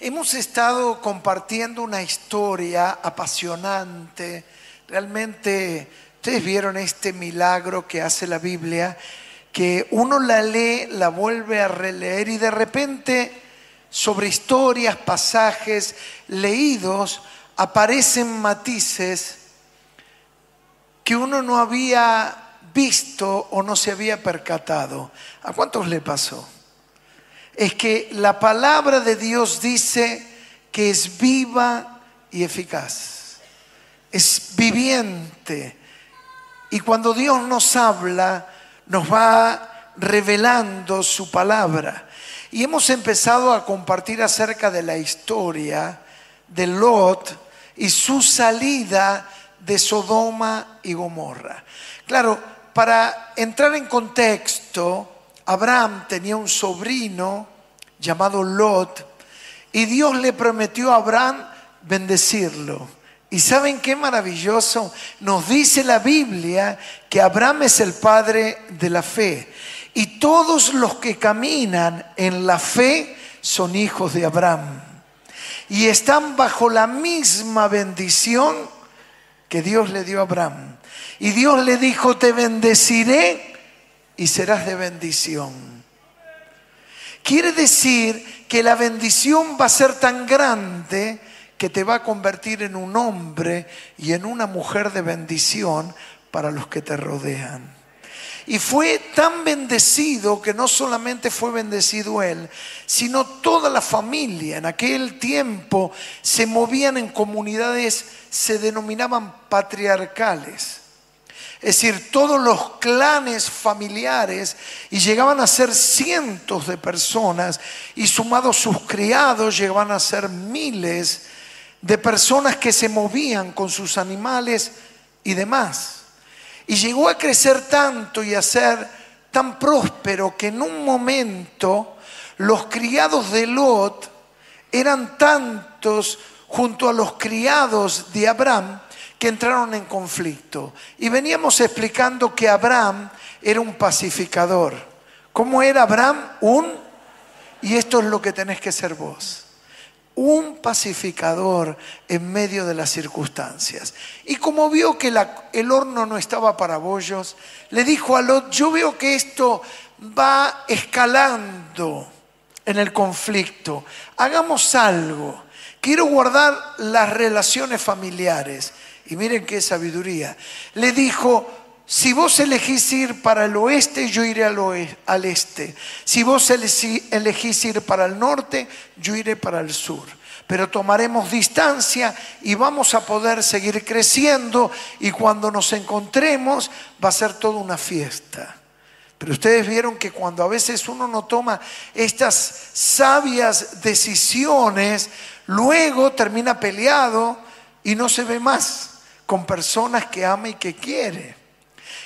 Hemos estado compartiendo una historia apasionante. Realmente, ustedes vieron este milagro que hace la Biblia, que uno la lee, la vuelve a releer y de repente sobre historias, pasajes leídos, aparecen matices que uno no había visto o no se había percatado. ¿A cuántos le pasó? Es que la palabra de Dios dice que es viva y eficaz. Es viviente. Y cuando Dios nos habla, nos va revelando su palabra. Y hemos empezado a compartir acerca de la historia de Lot y su salida de Sodoma y Gomorra. Claro, para entrar en contexto, Abraham tenía un sobrino llamado Lot y Dios le prometió a Abraham bendecirlo. ¿Y saben qué maravilloso? Nos dice la Biblia que Abraham es el padre de la fe. Y todos los que caminan en la fe son hijos de Abraham. Y están bajo la misma bendición que Dios le dio a Abraham. Y Dios le dijo, te bendeciré y serás de bendición. Quiere decir que la bendición va a ser tan grande que te va a convertir en un hombre y en una mujer de bendición para los que te rodean. Y fue tan bendecido que no solamente fue bendecido él, sino toda la familia. En aquel tiempo se movían en comunidades, se denominaban patriarcales es decir, todos los clanes familiares, y llegaban a ser cientos de personas, y sumados sus criados llegaban a ser miles de personas que se movían con sus animales y demás. Y llegó a crecer tanto y a ser tan próspero que en un momento los criados de Lot eran tantos junto a los criados de Abraham que entraron en conflicto. Y veníamos explicando que Abraham era un pacificador. ¿Cómo era Abraham? Un, y esto es lo que tenés que ser vos, un pacificador en medio de las circunstancias. Y como vio que el horno no estaba para bollos, le dijo a Lot, yo veo que esto va escalando en el conflicto, hagamos algo. Quiero guardar las relaciones familiares. Y miren qué sabiduría. Le dijo, si vos elegís ir para el oeste, yo iré al, este. Si vos elegís ir para el norte, yo iré para el sur. Pero tomaremos distancia y vamos a poder seguir creciendo y cuando nos encontremos va a ser toda una fiesta. Pero ustedes vieron que cuando a veces uno no toma estas sabias decisiones, luego termina peleado y no se ve más con personas que ama y que quiere.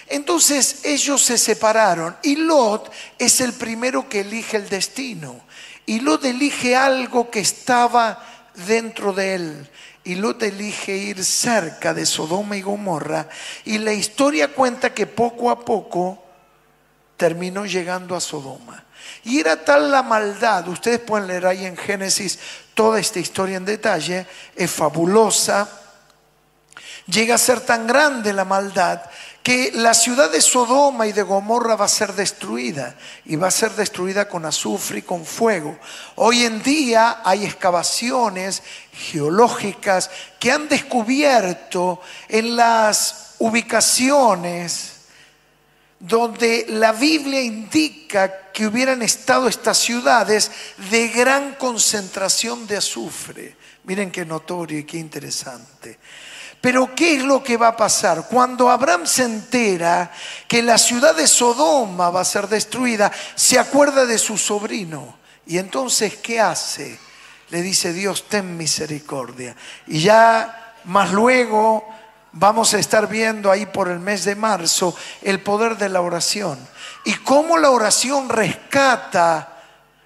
Entonces ellos se separaron y Lot es el primero que elige el destino. Y Lot elige algo que estaba dentro de él. Y Lot elige ir cerca de Sodoma y Gomorra. Y la historia cuenta que poco a poco terminó llegando a Sodoma. Y era tal la maldad, ustedes pueden leer ahí en Génesis toda esta historia en detalle, es fabulosa llega a ser tan grande la maldad que la ciudad de Sodoma y de Gomorra va a ser destruida y va a ser destruida con azufre y con fuego. Hoy en día hay excavaciones geológicas que han descubierto en las ubicaciones donde la Biblia indica que hubieran estado estas ciudades de gran concentración de azufre. Miren qué notorio y qué interesante. Pero ¿qué es lo que va a pasar? Cuando Abraham se entera que la ciudad de Sodoma va a ser destruida, se acuerda de su sobrino. Y entonces, ¿qué hace? Le dice Dios, ten misericordia. Y ya más luego vamos a estar viendo ahí por el mes de marzo el poder de la oración. Y cómo la oración rescata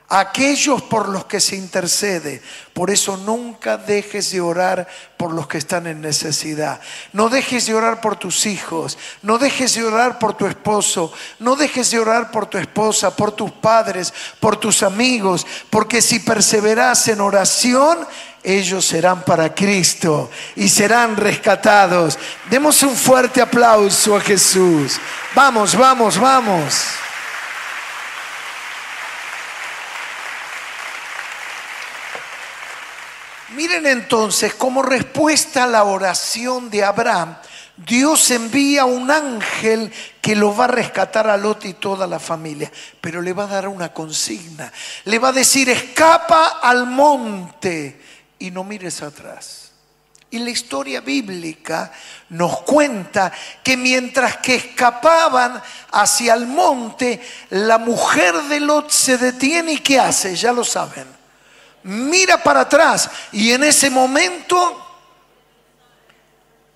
aquellos por los que se intercede. Por eso nunca dejes de orar por los que están en necesidad. No dejes de orar por tus hijos, no dejes de orar por tu esposo, no dejes de orar por tu esposa, por tus padres, por tus amigos, porque si perseveras en oración, ellos serán para Cristo y serán rescatados. Demos un fuerte aplauso a Jesús. Vamos, vamos, vamos. Miren entonces, como respuesta a la oración de Abraham, Dios envía un ángel que lo va a rescatar a Lot y toda la familia, pero le va a dar una consigna. Le va a decir, escapa al monte y no mires atrás. Y la historia bíblica nos cuenta que mientras que escapaban hacia el monte, la mujer de Lot se detiene y ¿qué hace? Ya lo saben mira para atrás y en ese momento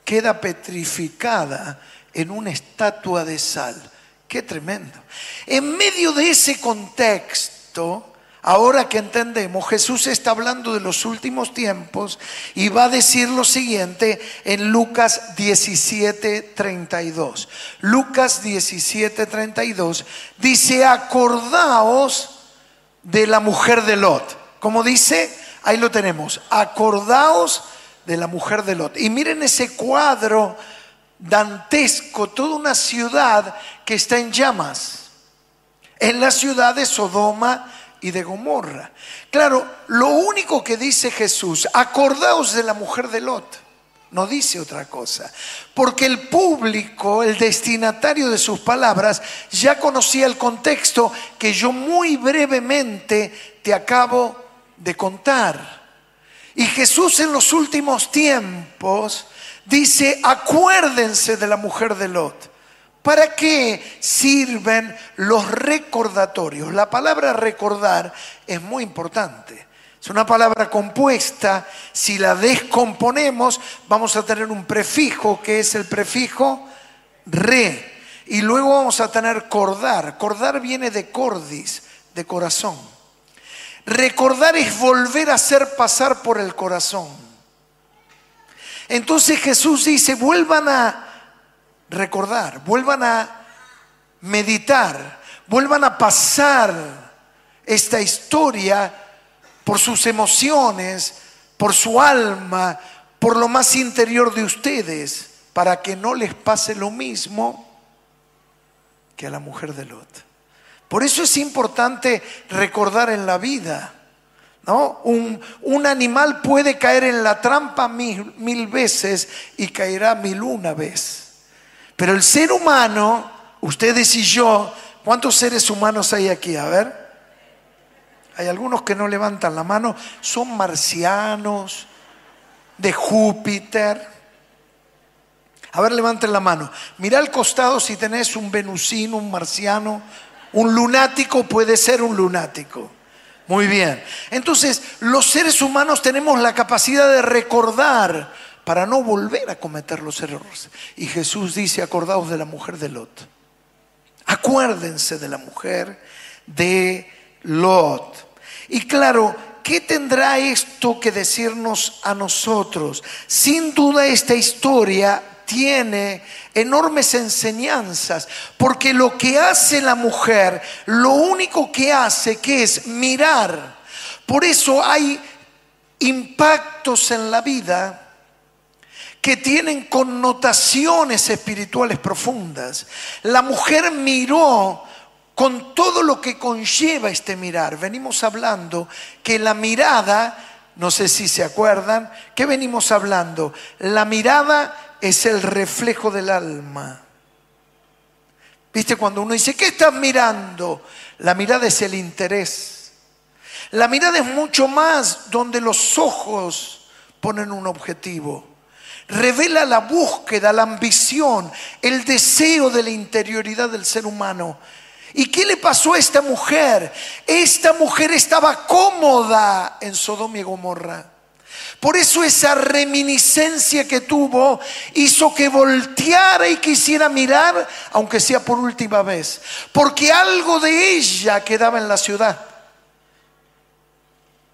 queda petrificada en una estatua de sal. Qué tremendo. En medio de ese contexto, ahora que entendemos, Jesús está hablando de los últimos tiempos y va a decir lo siguiente en Lucas 17, 32. Lucas 17, 32 dice, acordaos de la mujer de Lot. Como dice, ahí lo tenemos, acordaos de la mujer de Lot. Y miren ese cuadro dantesco, toda una ciudad que está en llamas. En la ciudad de Sodoma y de Gomorra. Claro, lo único que dice Jesús, acordaos de la mujer de Lot. No dice otra cosa. Porque el público, el destinatario de sus palabras, ya conocía el contexto que yo muy brevemente te acabo de contar. Y Jesús en los últimos tiempos dice, acuérdense de la mujer de Lot. ¿Para qué sirven los recordatorios? La palabra recordar es muy importante. Es una palabra compuesta. Si la descomponemos, vamos a tener un prefijo que es el prefijo re. Y luego vamos a tener cordar. Cordar viene de cordis, de corazón. Recordar es volver a hacer pasar por el corazón. Entonces Jesús dice, vuelvan a recordar, vuelvan a meditar, vuelvan a pasar esta historia por sus emociones, por su alma, por lo más interior de ustedes, para que no les pase lo mismo que a la mujer de Lot. Por eso es importante recordar en la vida. ¿no? Un, animal puede caer en la trampa mil, mil veces y caerá mil una vez. Pero el ser humano, ustedes y yo, ¿cuántos seres humanos hay aquí? A ver. Hay algunos que no levantan la mano, son marcianos, de Júpiter. A ver, levanten la mano. Mira al costado si tenés un venusino, un marciano, un lunático puede ser un lunático. Muy bien. Entonces, los seres humanos tenemos la capacidad de recordar para no volver a cometer los errores. Y Jesús dice, acordaos de la mujer de Lot. Acuérdense de la mujer de Lot. Y claro, ¿qué tendrá esto que decirnos a nosotros? Sin duda esta historia tiene enormes enseñanzas, porque lo que hace la mujer, lo único que hace que es mirar. Por eso hay impactos en la vida que tienen connotaciones espirituales profundas. La mujer miró con todo lo que conlleva este mirar. Venimos hablando que la mirada, no sé si se acuerdan, ¿qué venimos hablando? La mirada es el reflejo del alma. ¿Viste cuando uno dice, ¿qué estás mirando? La mirada es el interés. La mirada es mucho más donde los ojos ponen un objetivo. Revela la búsqueda, la ambición, el deseo de la interioridad del ser humano. ¿Y qué le pasó a esta mujer? Esta mujer estaba cómoda en Sodoma y Gomorra. Por eso esa reminiscencia que tuvo hizo que volteara y quisiera mirar, aunque sea por última vez, porque algo de ella quedaba en la ciudad.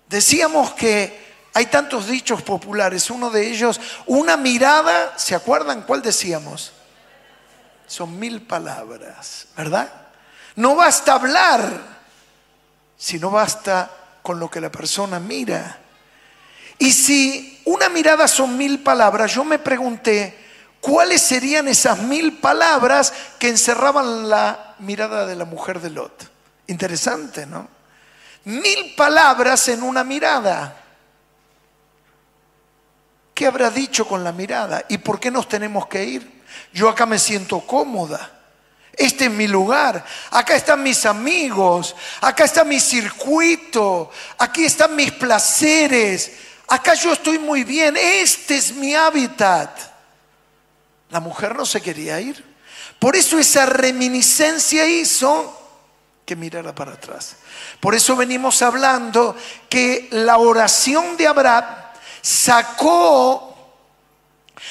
Decíamos que hay tantos dichos populares, uno de ellos, una mirada, ¿se acuerdan cuál decíamos? Son mil palabras, ¿verdad? No basta hablar, sino basta con lo que la persona mira. Y si una mirada son mil palabras, yo me pregunté, ¿cuáles serían esas mil palabras que encerraban la mirada de la mujer de Lot? Interesante, ¿no? Mil palabras en una mirada. ¿Qué habrá dicho con la mirada? ¿Y por qué nos tenemos que ir? Yo acá me siento cómoda. Este es mi lugar. Acá están mis amigos. Acá está mi circuito. Aquí están mis placeres. Acá yo estoy muy bien. Este es mi hábitat. La mujer no se quería ir. Por eso esa reminiscencia hizo que mirara para atrás. Por eso venimos hablando que la oración de Abraham sacó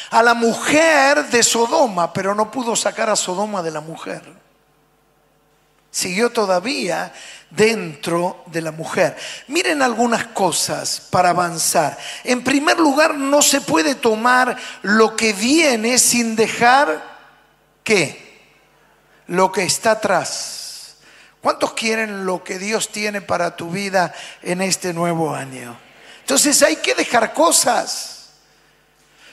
a la mujer de Sodoma, pero no pudo sacar a Sodoma de la mujer. Siguió todavía dentro de la mujer. Miren algunas cosas para avanzar. En primer lugar, no se puede tomar lo que viene sin dejar qué? Lo que está atrás. ¿Cuántos quieren lo que Dios tiene para tu vida en este nuevo año? Entonces hay que dejar cosas.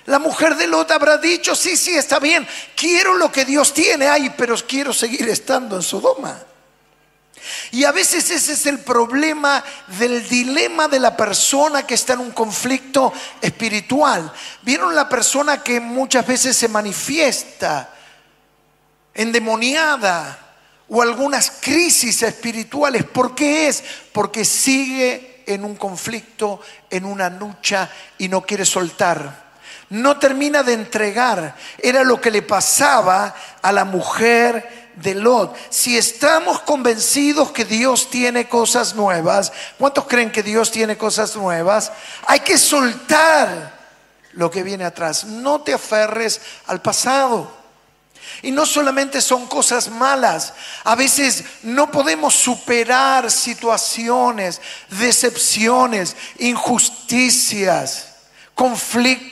La mujer de Lot habrá dicho, sí, sí, está bien, quiero lo que Dios tiene, ay, pero quiero seguir estando en Sodoma. Y a veces ese es el problema del dilema de la persona que está en un conflicto espiritual. ¿Vieron la persona que muchas veces se manifiesta endemoniada o algunas crisis espirituales? ¿Por qué es? Porque sigue en un conflicto, en una lucha y no quiere soltar no termina de entregar. Era lo que le pasaba a la mujer de Lot. Si estamos convencidos que Dios tiene cosas nuevas, ¿cuántos creen que Dios tiene cosas nuevas? Hay que soltar lo que viene atrás. No te aferres al pasado. Y no solamente son cosas malas, a veces no podemos superar situaciones, decepciones, injusticias, conflictos.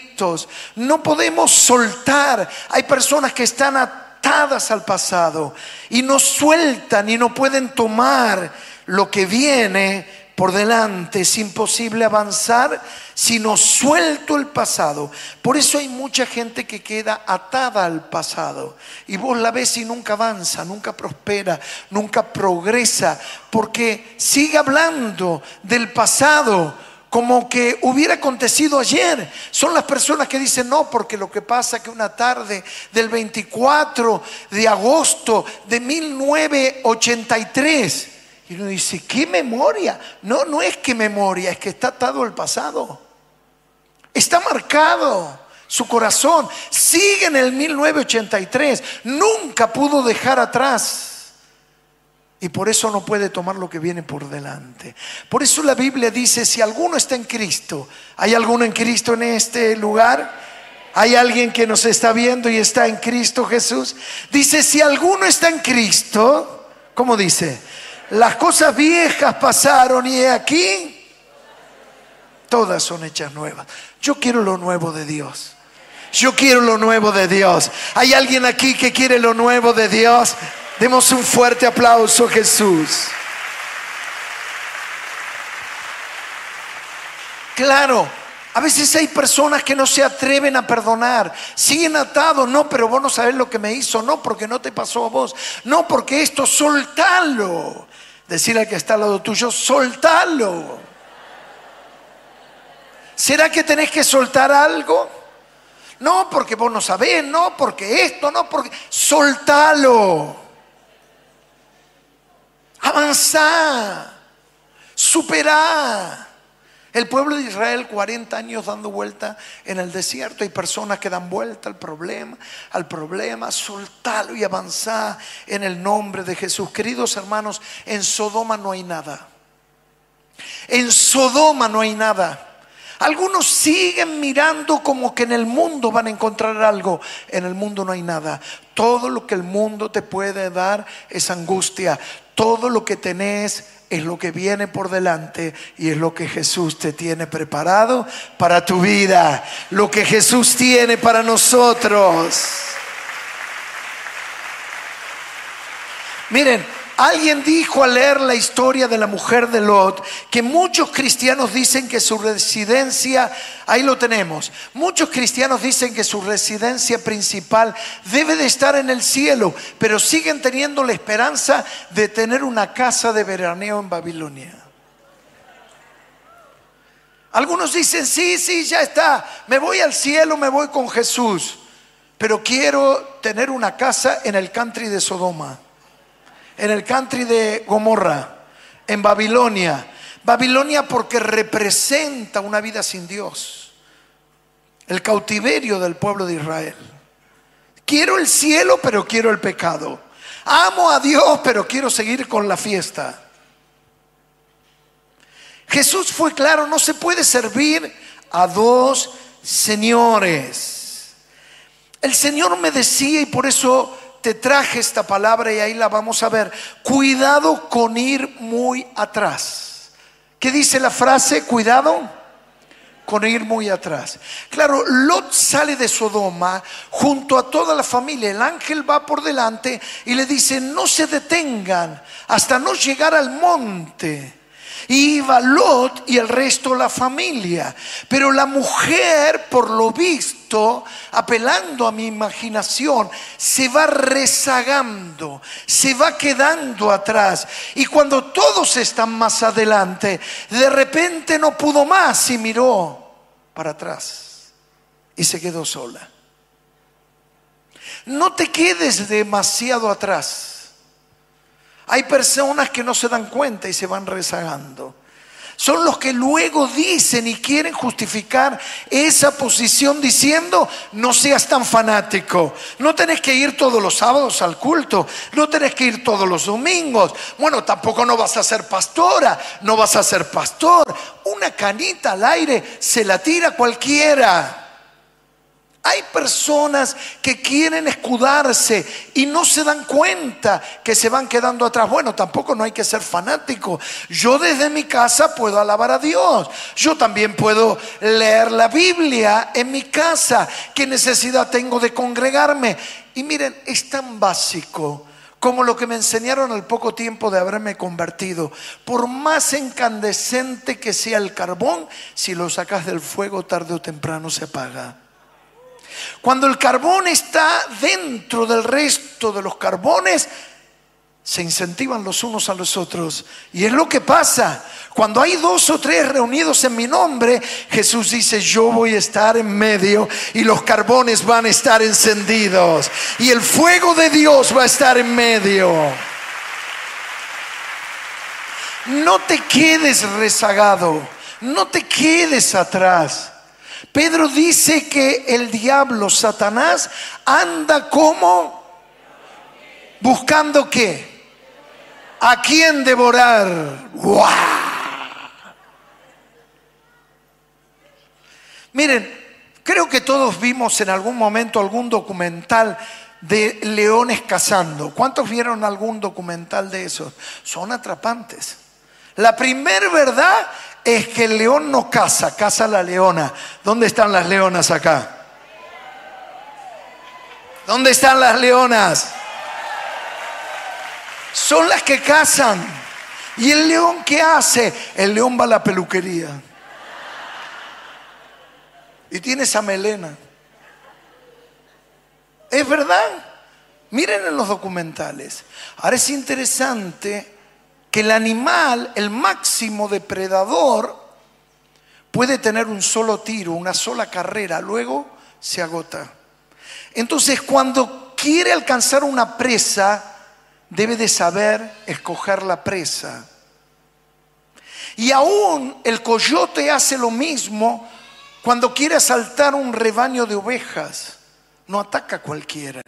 No podemos soltar. Hay personas que están atadas al pasado y no sueltan y no pueden tomar lo que viene por delante. Es imposible avanzar si no suelto el pasado. Por eso hay mucha gente que queda atada al pasado. Y vos la ves y nunca avanza, nunca prospera, nunca progresa, porque sigue hablando del pasado como que hubiera acontecido ayer. Son las personas que dicen, no, porque lo que pasa que una tarde del 24 de agosto de 1983, y uno dice, ¿qué memoria? No, no es que memoria, es que está atado al pasado. Está marcado su corazón. Sigue en el 1983. Nunca pudo dejar atrás y por eso no puede tomar lo que viene por delante. Por eso la Biblia dice, si alguno está en Cristo, ¿hay alguno en Cristo en este lugar? ¿Hay alguien que nos está viendo y está en Cristo Jesús? Dice, si alguno está en Cristo, ¿cómo dice? Las cosas viejas pasaron y aquí todas son hechas nuevas. Yo quiero lo nuevo de Dios. Yo quiero lo nuevo de Dios. ¿Hay alguien aquí que quiere lo nuevo de Dios? Demos un fuerte aplauso Jesús. Claro, a veces hay personas que no se atreven a perdonar, siguen atados, no, pero vos no sabés lo que me hizo, no, porque no te pasó a vos, no, porque esto, soltalo. Decir al que está al lado tuyo, soltalo. ¿Será que tenés que soltar algo? No, porque vos no sabés, no, porque esto, no, porque... Soltalo. Avanza, supera. El pueblo de Israel 40 años dando vuelta en el desierto. Hay personas que dan vuelta al problema, al problema, soltalo y avanza en el nombre de Jesús. Queridos hermanos, en Sodoma no hay nada. En Sodoma no hay nada. Algunos siguen mirando como que en el mundo van a encontrar algo. En el mundo no hay nada. Todo lo que el mundo te puede dar es angustia. Todo lo que tenés es lo que viene por delante y es lo que Jesús te tiene preparado para tu vida, lo que Jesús tiene para nosotros. Miren, alguien dijo al leer la historia de la mujer de Lot que muchos cristianos dicen que su residencia, ahí lo tenemos, muchos cristianos dicen que su residencia principal debe de estar en el cielo, pero siguen teniendo la esperanza de tener una casa de veraneo en Babilonia. Algunos dicen, sí, sí, ya está, me voy al cielo, me voy con Jesús, pero quiero tener una casa en el country de Sodoma en el country de Gomorra, en Babilonia. Babilonia porque representa una vida sin Dios, el cautiverio del pueblo de Israel. Quiero el cielo, pero quiero el pecado. Amo a Dios, pero quiero seguir con la fiesta. Jesús fue claro, no se puede servir a dos señores. El Señor me decía, y por eso te traje esta palabra y ahí la vamos a ver. Cuidado con ir muy atrás. ¿Qué dice la frase? Cuidado con ir muy atrás. Claro, Lot sale de Sodoma junto a toda la familia. El ángel va por delante y le dice, no se detengan hasta no llegar al monte. Y iba Lot y el resto la familia. Pero la mujer, por lo visto, apelando a mi imaginación, se va rezagando, se va quedando atrás. Y cuando todos están más adelante, de repente no pudo más y miró para atrás y se quedó sola. No te quedes demasiado atrás. Hay personas que no se dan cuenta y se van rezagando. Son los que luego dicen y quieren justificar esa posición diciendo, no seas tan fanático, no tenés que ir todos los sábados al culto, no tenés que ir todos los domingos, bueno, tampoco no vas a ser pastora, no vas a ser pastor, una canita al aire se la tira cualquiera. Hay personas que quieren escudarse y no se dan cuenta que se van quedando atrás. Bueno, tampoco no hay que ser fanático. Yo desde mi casa puedo alabar a Dios. Yo también puedo leer la Biblia en mi casa. ¿Qué necesidad tengo de congregarme? Y miren, es tan básico como lo que me enseñaron al poco tiempo de haberme convertido. Por más incandescente que sea el carbón, si lo sacas del fuego tarde o temprano se apaga. Cuando el carbón está dentro del resto de los carbones, se incentivan los unos a los otros. Y es lo que pasa. Cuando hay dos o tres reunidos en mi nombre, Jesús dice, yo voy a estar en medio y los carbones van a estar encendidos. Y el fuego de Dios va a estar en medio. No te quedes rezagado, no te quedes atrás. Pedro dice que el diablo, Satanás, anda como buscando qué? ¿A quién devorar? Miren, creo que todos vimos en algún momento algún documental de leones cazando. ¿Cuántos vieron algún documental de esos? Son atrapantes. La primer verdad es que el león no caza, caza la leona. ¿Dónde están las leonas acá? ¿Dónde están las leonas? Son las que cazan. ¿Y el león qué hace? El león va a la peluquería. Y tiene esa melena. ¿Es verdad? Miren en los documentales. Ahora es interesante que el animal, el máximo depredador, puede tener un solo tiro, una sola carrera, luego se agota. Entonces, cuando quiere alcanzar una presa, debe de saber escoger la presa. Y aún el coyote hace lo mismo cuando quiere asaltar un rebaño de ovejas. No ataca a cualquiera.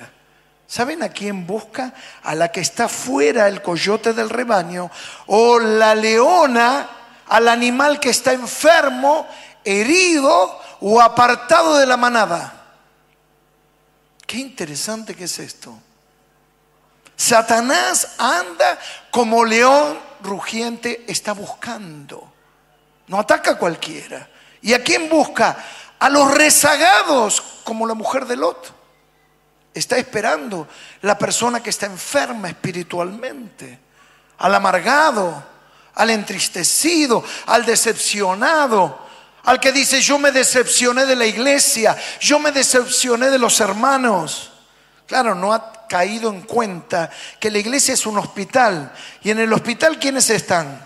¿Saben a quién busca? A la que está fuera el coyote del rebaño o la leona, al animal que está enfermo, herido o apartado de la manada. Qué interesante que es esto. Satanás anda como león rugiente está buscando. No ataca a cualquiera. ¿Y a quién busca? A los rezagados, como la mujer de Lot. Está esperando la persona que está enferma espiritualmente, al amargado, al entristecido, al decepcionado, al que dice, yo me decepcioné de la iglesia, yo me decepcioné de los hermanos. Claro, no ha caído en cuenta que la iglesia es un hospital. Y en el hospital, ¿quiénes están?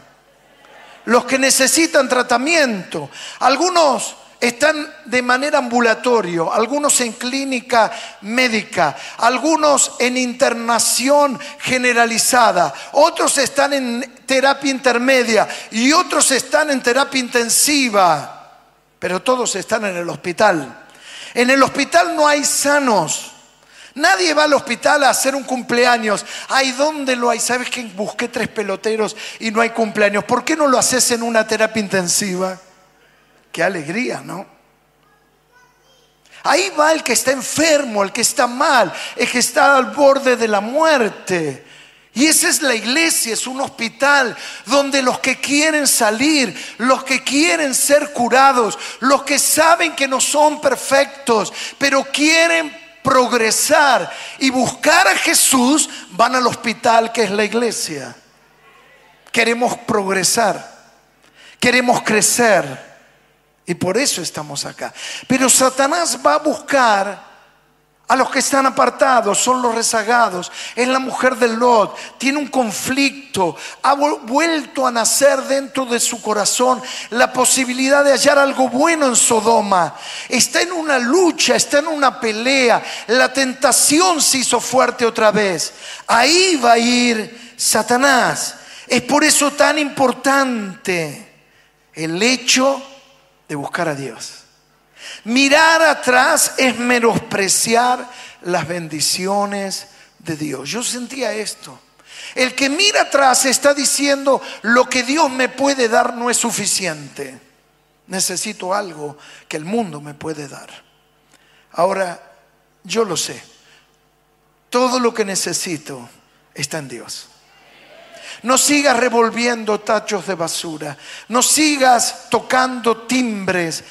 Los que necesitan tratamiento. Algunos están de manera ambulatorio, algunos en clínica médica, algunos en internación generalizada, otros están en terapia intermedia y otros están en terapia intensiva, pero todos están en el hospital. En el hospital no hay sanos. Nadie va al hospital a hacer un cumpleaños. Ay, ¿dónde lo hay? ¿Sabes que busqué tres peloteros y no hay cumpleaños? ¿Por qué no lo haces en una terapia intensiva? Qué alegría, ¿no? Ahí va el que está enfermo, el que está mal, el que está al borde de la muerte. Y esa es la iglesia, es un hospital donde los que quieren salir, los que quieren ser curados, los que saben que no son perfectos, pero quieren progresar y buscar a Jesús, van al hospital que es la iglesia. Queremos progresar, queremos crecer. Y por eso estamos acá. Pero Satanás va a buscar a los que están apartados, son los rezagados. Es la mujer de Lot, tiene un conflicto, ha vuelto a nacer dentro de su corazón la posibilidad de hallar algo bueno en Sodoma. Está en una lucha, está en una pelea. La tentación se hizo fuerte otra vez. Ahí va a ir Satanás. Es por eso tan importante el hecho de buscar a Dios. Mirar atrás es menospreciar las bendiciones de Dios. Yo sentía esto. El que mira atrás está diciendo, lo que Dios me puede dar no es suficiente. Necesito algo que el mundo me puede dar. Ahora, yo lo sé. Todo lo que necesito está en Dios. No sigas revolviendo tachos de basura. No sigas tocando timbres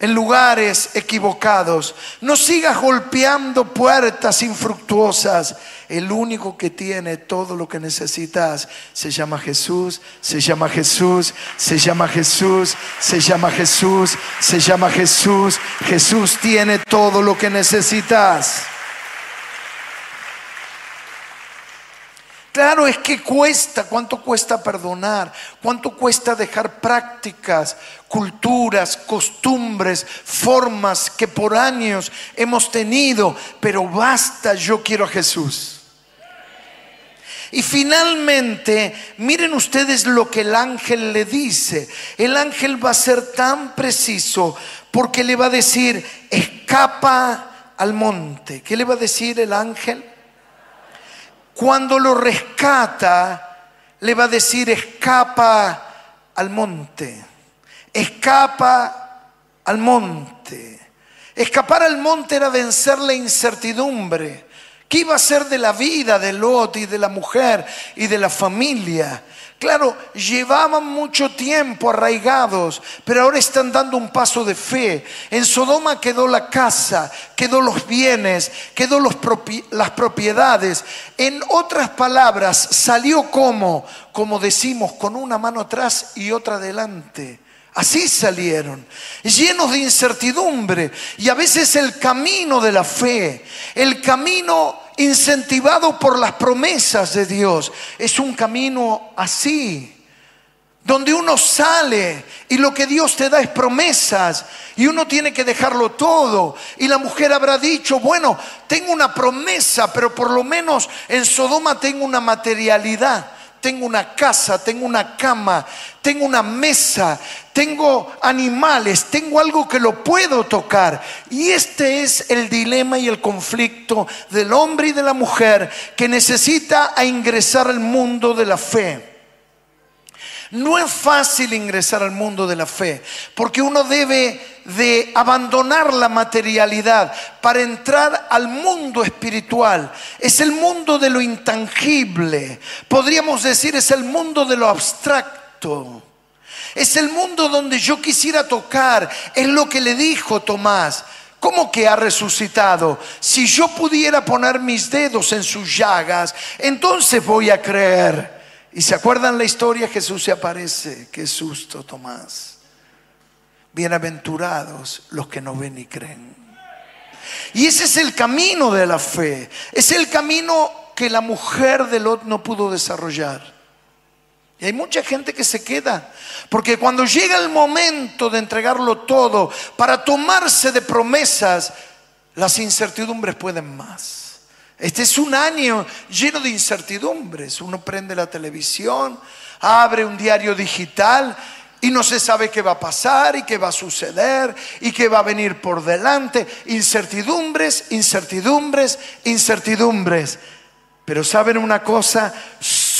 en lugares equivocados. No sigas golpeando puertas infructuosas. El único que tiene todo lo que necesitas se llama Jesús, se llama Jesús, se llama Jesús, se llama Jesús, se llama Jesús. Jesús tiene todo lo que necesitas. Claro, es que cuesta, cuánto cuesta perdonar, cuánto cuesta dejar prácticas, culturas, costumbres, formas que por años hemos tenido, pero basta, yo quiero a Jesús. Y finalmente, miren ustedes lo que el ángel le dice. El ángel va a ser tan preciso porque le va a decir, escapa al monte. ¿Qué le va a decir el ángel? Cuando lo rescata, le va a decir, escapa al monte, escapa al monte. Escapar al monte era vencer la incertidumbre. ¿Qué iba a ser de la vida de Lot y de la mujer y de la familia? Claro, llevaban mucho tiempo arraigados, pero ahora están dando un paso de fe. En Sodoma quedó la casa, quedó los bienes, quedó las propiedades. En otras palabras, salió como, como decimos, con una mano atrás y otra adelante. Así salieron, llenos de incertidumbre. Y a veces el camino de la fe, el camino incentivado por las promesas de Dios. Es un camino así, donde uno sale y lo que Dios te da es promesas y uno tiene que dejarlo todo. Y la mujer habrá dicho, bueno, tengo una promesa, pero por lo menos en Sodoma tengo una materialidad tengo una casa, tengo una cama, tengo una mesa, tengo animales, tengo algo que lo puedo tocar. Y este es el dilema y el conflicto del hombre y de la mujer que necesita ingresar al mundo de la fe. No es fácil ingresar al mundo de la fe, porque uno debe de abandonar la materialidad para entrar al mundo espiritual. Es el mundo de lo intangible. Podríamos decir, es el mundo de lo abstracto. Es el mundo donde yo quisiera tocar. Es lo que le dijo Tomás. ¿Cómo que ha resucitado? Si yo pudiera poner mis dedos en sus llagas, entonces voy a creer. Y se acuerdan la historia, Jesús se aparece. Qué susto, Tomás. Bienaventurados los que no ven y creen. Y ese es el camino de la fe. Es el camino que la mujer de Lot no pudo desarrollar. Y hay mucha gente que se queda, porque cuando llega el momento de entregarlo todo para tomarse de promesas, las incertidumbres pueden más. Este es un año lleno de incertidumbres. Uno prende la televisión, abre un diario digital y no se sabe qué va a pasar y qué va a suceder y qué va a venir por delante. Incertidumbres, incertidumbres, incertidumbres. Pero saben una cosa,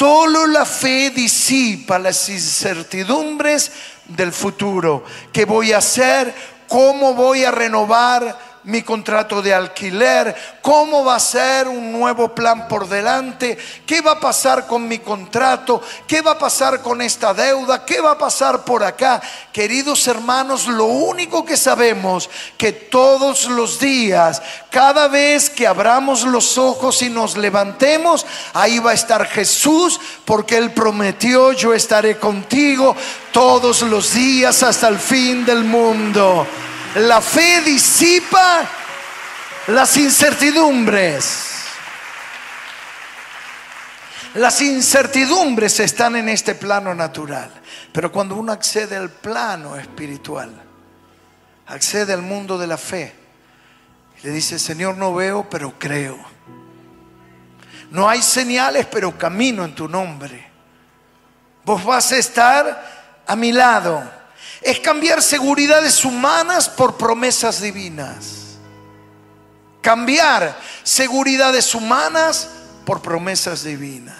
Solo la fe disipa las incertidumbres del futuro. ¿Qué voy a hacer? ¿Cómo voy a renovar mi contrato de alquiler, cómo va a ser un nuevo plan por delante, qué va a pasar con mi contrato, qué va a pasar con esta deuda, qué va a pasar por acá. Queridos hermanos, lo único que sabemos que todos los días, cada vez que abramos los ojos y nos levantemos, ahí va a estar Jesús, porque Él prometió, yo estaré contigo todos los días hasta el fin del mundo. La fe disipa las incertidumbres. Las incertidumbres están en este plano natural, pero cuando uno accede al plano espiritual, accede al mundo de la fe, le dice, Señor, no veo, pero creo. No hay señales, pero camino en tu nombre. Vos vas a estar a mi lado es cambiar seguridades humanas por promesas divinas. Cambiar seguridades humanas por promesas divinas.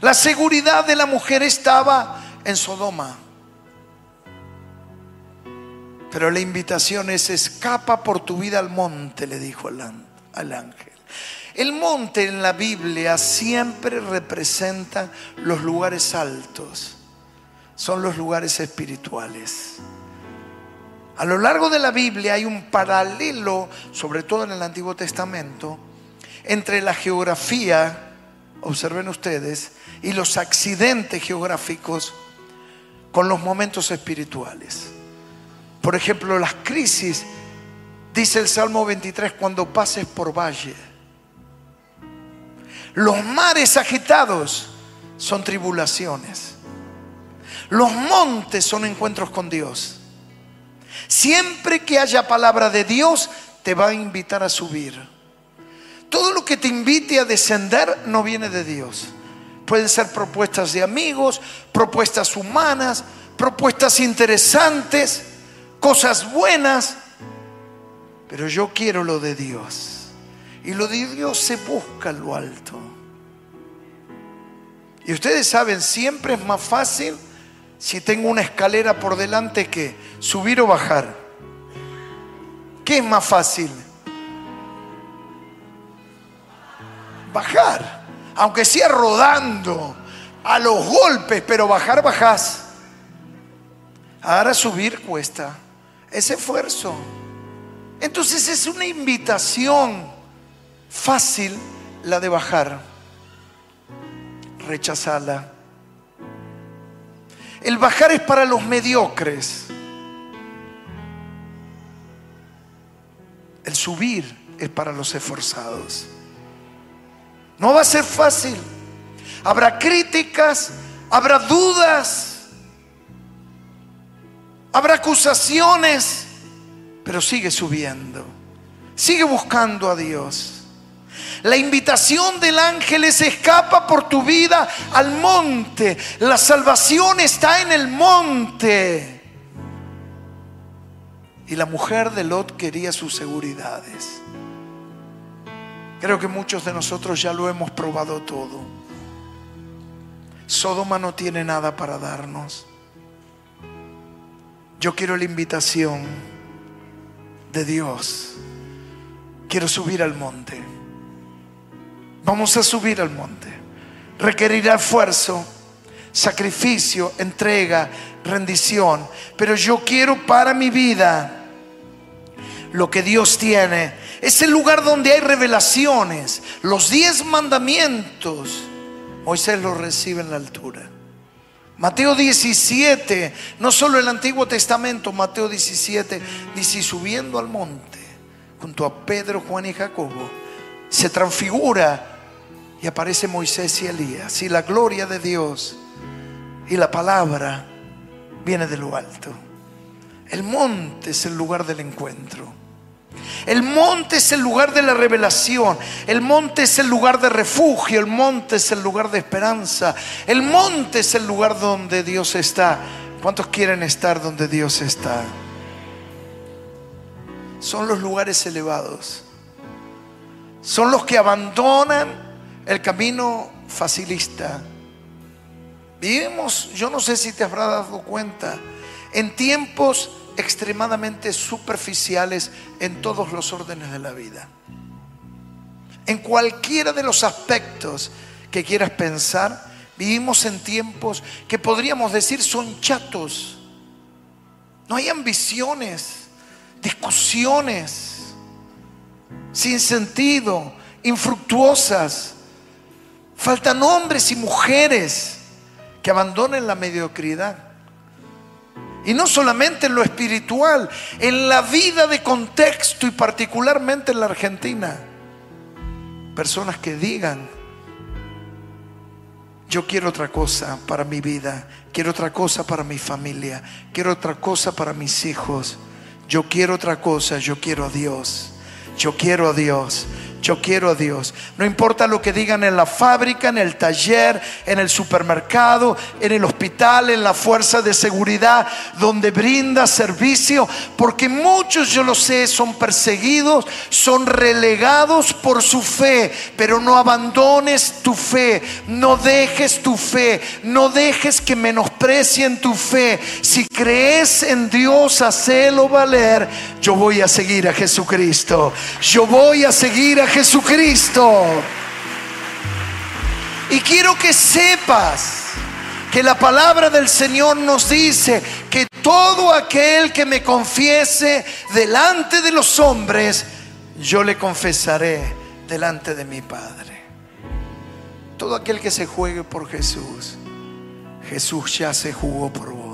La seguridad de la mujer estaba en Sodoma. Pero la invitación es escapa por tu vida al monte, le dijo al ángel. El monte en la Biblia siempre representa los lugares altos son los lugares espirituales. A lo largo de la Biblia hay un paralelo, sobre todo en el Antiguo Testamento, entre la geografía, observen ustedes, y los accidentes geográficos con los momentos espirituales. Por ejemplo, las crisis, dice el Salmo 23, cuando pases por valle. Los mares agitados son tribulaciones. Los montes son encuentros con Dios. Siempre que haya palabra de Dios, te va a invitar a subir. Todo lo que te invite a descender no viene de Dios. Pueden ser propuestas de amigos, propuestas humanas, propuestas interesantes, cosas buenas. Pero yo quiero lo de Dios. Y lo de Dios se busca en lo alto. Y ustedes saben, siempre es más fácil si tengo una escalera por delante que subir o bajar? ¿Qué es más fácil? Bajar, aunque sea rodando, a los golpes, pero bajar bajás. Ahora subir cuesta, ese esfuerzo. Entonces es una invitación fácil la de bajar. Rechazala el bajar es para los mediocres. El subir es para los esforzados. No va a ser fácil. Habrá críticas, habrá dudas, habrá acusaciones, pero sigue subiendo. Sigue buscando a Dios. La invitación del ángel es escapa por tu vida al monte. La salvación está en el monte. Y la mujer de Lot quería sus seguridades. Creo que muchos de nosotros ya lo hemos probado todo. Sodoma no tiene nada para darnos. Yo quiero la invitación de Dios. Quiero subir al monte. Vamos a subir al monte. Requerirá esfuerzo, sacrificio, entrega, rendición. Pero yo quiero para mi vida lo que Dios tiene. Es el lugar donde hay revelaciones. Los diez mandamientos. Moisés los recibe en la altura. Mateo 17, no solo el Antiguo Testamento, Mateo 17 dice, subiendo al monte, junto a Pedro, Juan y Jacobo, se transfigura y aparece Moisés y Elías. Y la gloria de Dios y la palabra viene de lo alto. El monte es el lugar del encuentro. El monte es el lugar de la revelación. El monte es el lugar de refugio. El monte es el lugar de esperanza. El monte es el lugar donde Dios está. ¿Cuántos quieren estar donde Dios está? Son los lugares elevados. Son los que abandonan el camino facilista. Vivimos, yo no sé si te habrás dado cuenta, en tiempos extremadamente superficiales en todos los órdenes de la vida. En cualquiera de los aspectos que quieras pensar, vivimos en tiempos que podríamos decir son chatos. No hay ambiciones, discusiones sin sentido, infructuosas. Faltan hombres y mujeres que abandonen la mediocridad. Y no solamente en lo espiritual, en la vida de contexto y particularmente en la Argentina. Personas que digan, yo quiero otra cosa para mi vida, quiero otra cosa para mi familia, quiero otra cosa para mis hijos, yo quiero otra cosa, yo quiero a Dios, yo quiero a Dios. Yo quiero a Dios. No importa lo que digan en la fábrica, en el taller, en el supermercado, en el hospital, en la fuerza de seguridad, donde brinda servicio, porque muchos, yo lo sé, son perseguidos, son relegados por su fe, pero no abandones tu fe, no dejes tu fe, no dejes que menosprecien tu fe. Si crees en Dios, hacelo valer. Yo voy a seguir a Jesucristo. Yo voy a seguir a Jesucristo. Jesucristo. Y quiero que sepas que la palabra del Señor nos dice que todo aquel que me confiese delante de los hombres, yo le confesaré delante de mi Padre. Todo aquel que se juegue por Jesús, Jesús ya se jugó por vos.